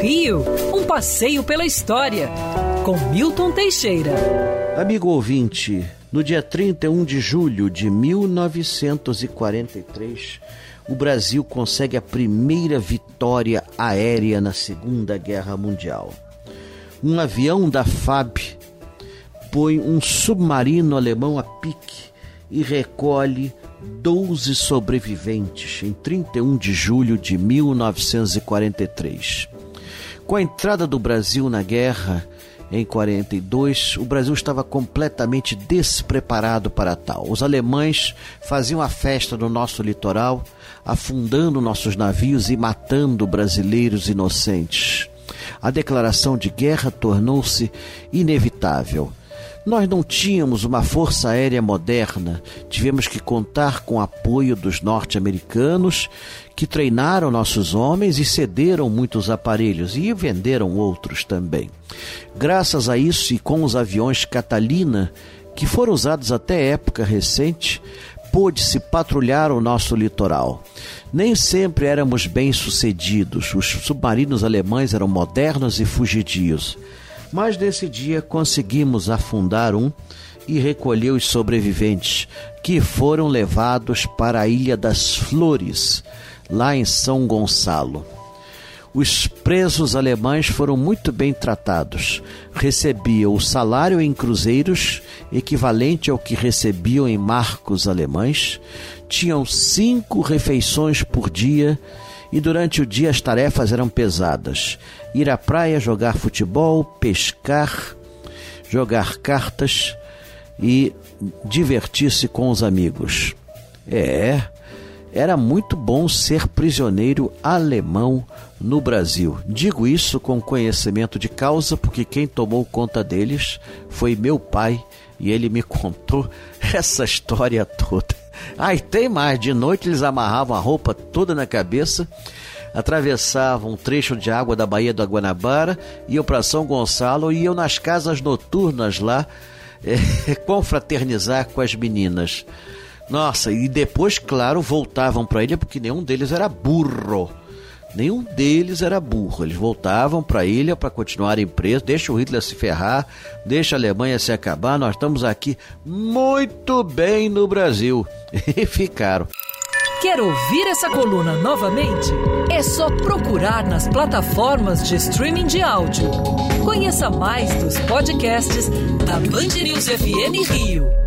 Rio, um passeio pela história, com Milton Teixeira. Amigo ouvinte, no dia 31 de julho de 1943, o Brasil consegue a primeira vitória aérea na Segunda Guerra Mundial. Um avião da FAB põe um submarino alemão a pique e recolhe 12 sobreviventes em 31 de julho de 1943. Com a entrada do Brasil na guerra em 42, o Brasil estava completamente despreparado para tal. Os alemães faziam a festa no nosso litoral, afundando nossos navios e matando brasileiros inocentes. A declaração de guerra tornou-se inevitável. Nós não tínhamos uma força aérea moderna, tivemos que contar com o apoio dos norte-americanos, que treinaram nossos homens e cederam muitos aparelhos e venderam outros também. Graças a isso e com os aviões Catalina, que foram usados até época recente, pôde-se patrulhar o nosso litoral. Nem sempre éramos bem-sucedidos, os submarinos alemães eram modernos e fugidios mas nesse dia conseguimos afundar um e recolher os sobreviventes, que foram levados para a Ilha das Flores, lá em São Gonçalo. Os presos alemães foram muito bem tratados. Recebiam o salário em cruzeiros, equivalente ao que recebiam em marcos alemães. Tinham cinco refeições por dia e durante o dia as tarefas eram pesadas: ir à praia, jogar futebol, pescar, jogar cartas e divertir-se com os amigos. É, era muito bom ser prisioneiro alemão no Brasil. Digo isso com conhecimento de causa, porque quem tomou conta deles foi meu pai e ele me contou essa história toda. Aí tem mais, de noite eles amarravam a roupa toda na cabeça, atravessavam um trecho de água da Baía do Guanabara, iam para São Gonçalo e iam nas casas noturnas lá é, confraternizar com as meninas. Nossa, e depois, claro, voltavam para a ilha porque nenhum deles era burro. Nenhum deles era burro. Eles voltavam para a ilha para continuarem presos. Deixa o Hitler se ferrar, deixa a Alemanha se acabar. Nós estamos aqui muito bem no Brasil. E ficaram. Quer ouvir essa coluna novamente? É só procurar nas plataformas de streaming de áudio. Conheça mais dos podcasts da Band News FM Rio.